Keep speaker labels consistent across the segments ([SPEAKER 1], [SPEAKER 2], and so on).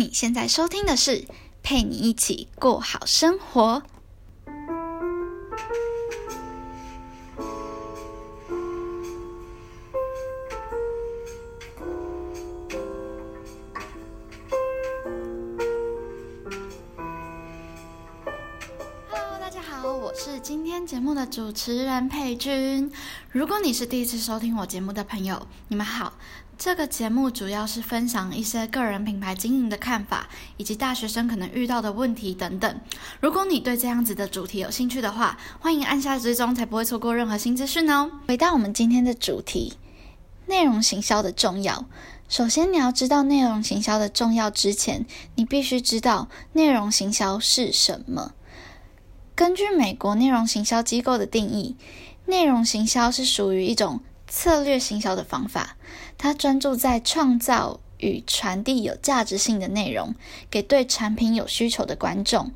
[SPEAKER 1] 你现在收听的是陪你一起过好生活。今天节目的主持人佩君。如果你是第一次收听我节目的朋友，你们好。这个节目主要是分享一些个人品牌经营的看法，以及大学生可能遇到的问题等等。如果你对这样子的主题有兴趣的话，欢迎按下追踪，才不会错过任何新资讯哦。回到我们今天的主题，内容行销的重要。首先，你要知道内容行销的重要之前，你必须知道内容行销是什么。根据美国内容行销机构的定义，内容行销是属于一种策略行销的方法。它专注在创造与传递有价值性的内容，给对产品有需求的观众。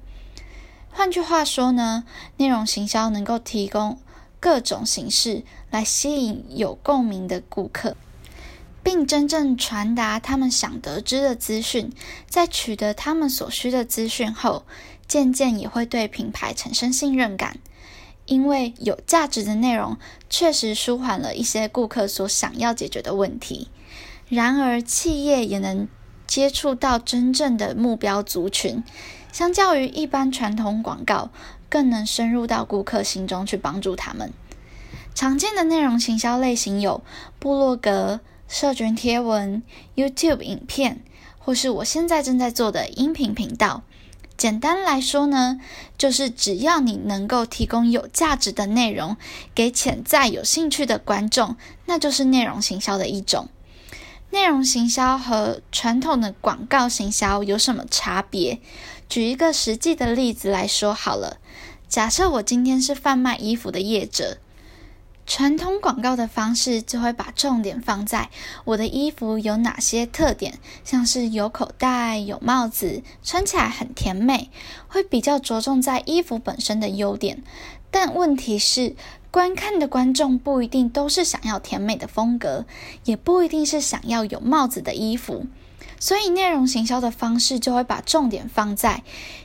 [SPEAKER 1] 换句话说呢，内容行销能够提供各种形式来吸引有共鸣的顾客，并真正传达他们想得知的资讯。在取得他们所需的资讯后，渐渐也会对品牌产生信任感。因为有价值的内容确实舒缓了一些顾客所想要解决的问题，然而企业也能接触到真正的目标族群，相较于一般传统广告，更能深入到顾客心中去帮助他们。常见的内容行销类型有部落格、社群贴文、YouTube 影片，或是我现在正在做的音频频道。简单来说呢，就是只要你能够提供有价值的内容给潜在有兴趣的观众，那就是内容行销的一种。内容行销和传统的广告行销有什么差别？举一个实际的例子来说好了。假设我今天是贩卖衣服的业者。传统广告的方式就会把重点放在我的衣服有哪些特点，像是有口袋、有帽子，穿起来很甜美，会比较着重在衣服本身的优点。但问题是，观看的观众不一定都是想要甜美的风格，也不一定是想要有帽子的衣服。所以，内容行销的方式就会把重点放在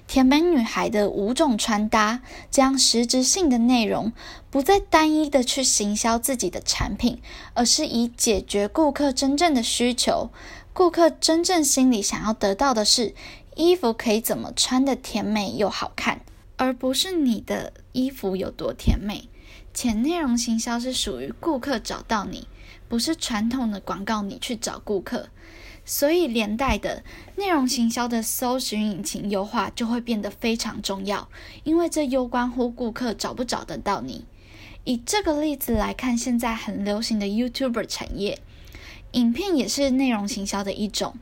[SPEAKER 1] 甜美女孩的五种穿搭，这样实质性的内容不再单一的去行销自己的产品，而是以解决顾客真正的需求。顾客真正心里想要得到的是衣服可以怎么穿的甜美又好看，而不是你的衣服有多甜美。且内容行销是属于顾客找到你，不是传统的广告你去找顾客。所以连带的内容行销的搜寻引擎优化就会变得非常重要，因为这攸关乎顾客找不找得到你。以这个例子来看，现在很流行的 YouTuber 产业，影片也是内容行销的一种，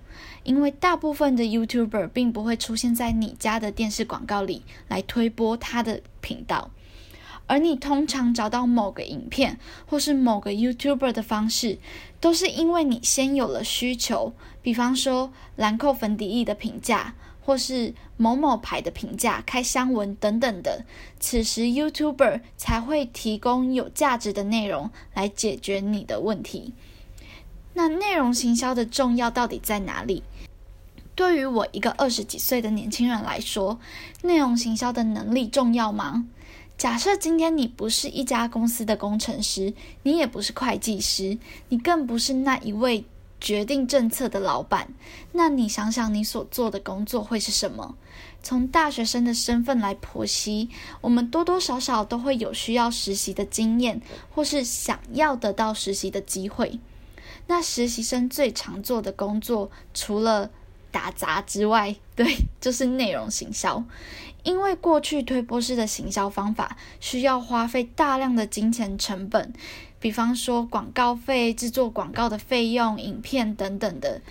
[SPEAKER 1] 因为大部分的 YouTuber 并不会出现在你家的电视广告里来推播他的频道。而你通常找到某个影片或是某个 YouTuber 的方式，都是因为你先有了需求，比方说兰蔻粉底液的评价，或是某某牌的评价、开箱文等等的，此时 YouTuber 才会提供有价值的内容来解决你的问题。那内容行销的重要到底在哪里？对于我一个二十几岁的年轻人来说，内容行销的能力重要吗？假设今天你不是一家公司的工程师，你也不是会计师，你更不是那一位决定政策的老板，那你想想你所做的工作会是什么？从大学生的身份来剖析，我们多多少少都会有需要实习的经验，或是想要得到实习的机会。那实习生最常做的工作，除了打杂之外，对，就是内容行销。因为过去推播式的行销方法需要花费大量的金钱成本，比方说广告费、制作广告的费用、影片等等的。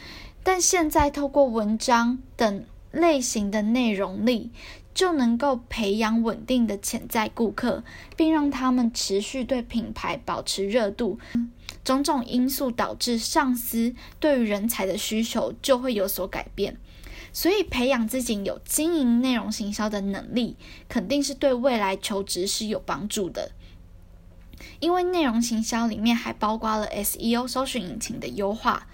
[SPEAKER 1] 但现在透过文章等类型的内容力，就能够培养稳定的潜在顾客，并让他们持续对品牌保持热度。种种因素导致上司对于人才的需求就会有所改变。所以，培养自己有经营内容行销的能力，肯定是对未来求职是有帮助的。因为内容行销里面还包括了 SEO 搜寻引擎的优化。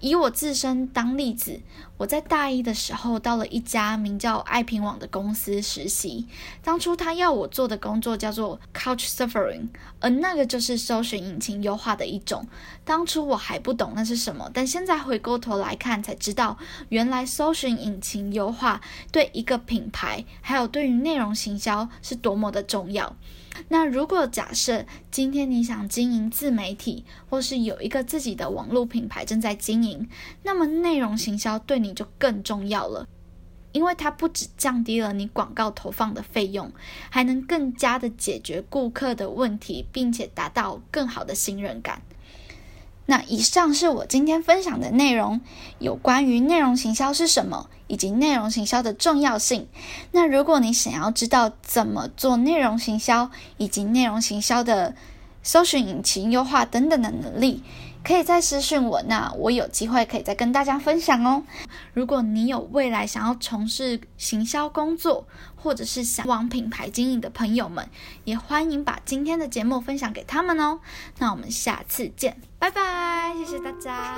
[SPEAKER 1] 以我自身当例子，我在大一的时候到了一家名叫爱平网的公司实习。当初他要我做的工作叫做 Couch Surfing，而那个就是搜寻引擎优化的一种。当初我还不懂那是什么，但现在回过头来看才知道，原来搜寻引擎优化对一个品牌，还有对于内容行销是多么的重要。那如果假设今天你想经营自媒体，或是有一个自己的网络品牌正在经营，那么内容行销对你就更重要了，因为它不止降低了你广告投放的费用，还能更加的解决顾客的问题，并且达到更好的信任感。那以上是我今天分享的内容，有关于内容行销是什么，以及内容行销的重要性。那如果你想要知道怎么做内容行销，以及内容行销的搜寻引擎优化等等的能力，可以再私讯我，那我有机会可以再跟大家分享哦。如果你有未来想要从事行销工作，或者是想往品牌经营的朋友们，也欢迎把今天的节目分享给他们哦。那我们下次见，拜拜，谢谢大家。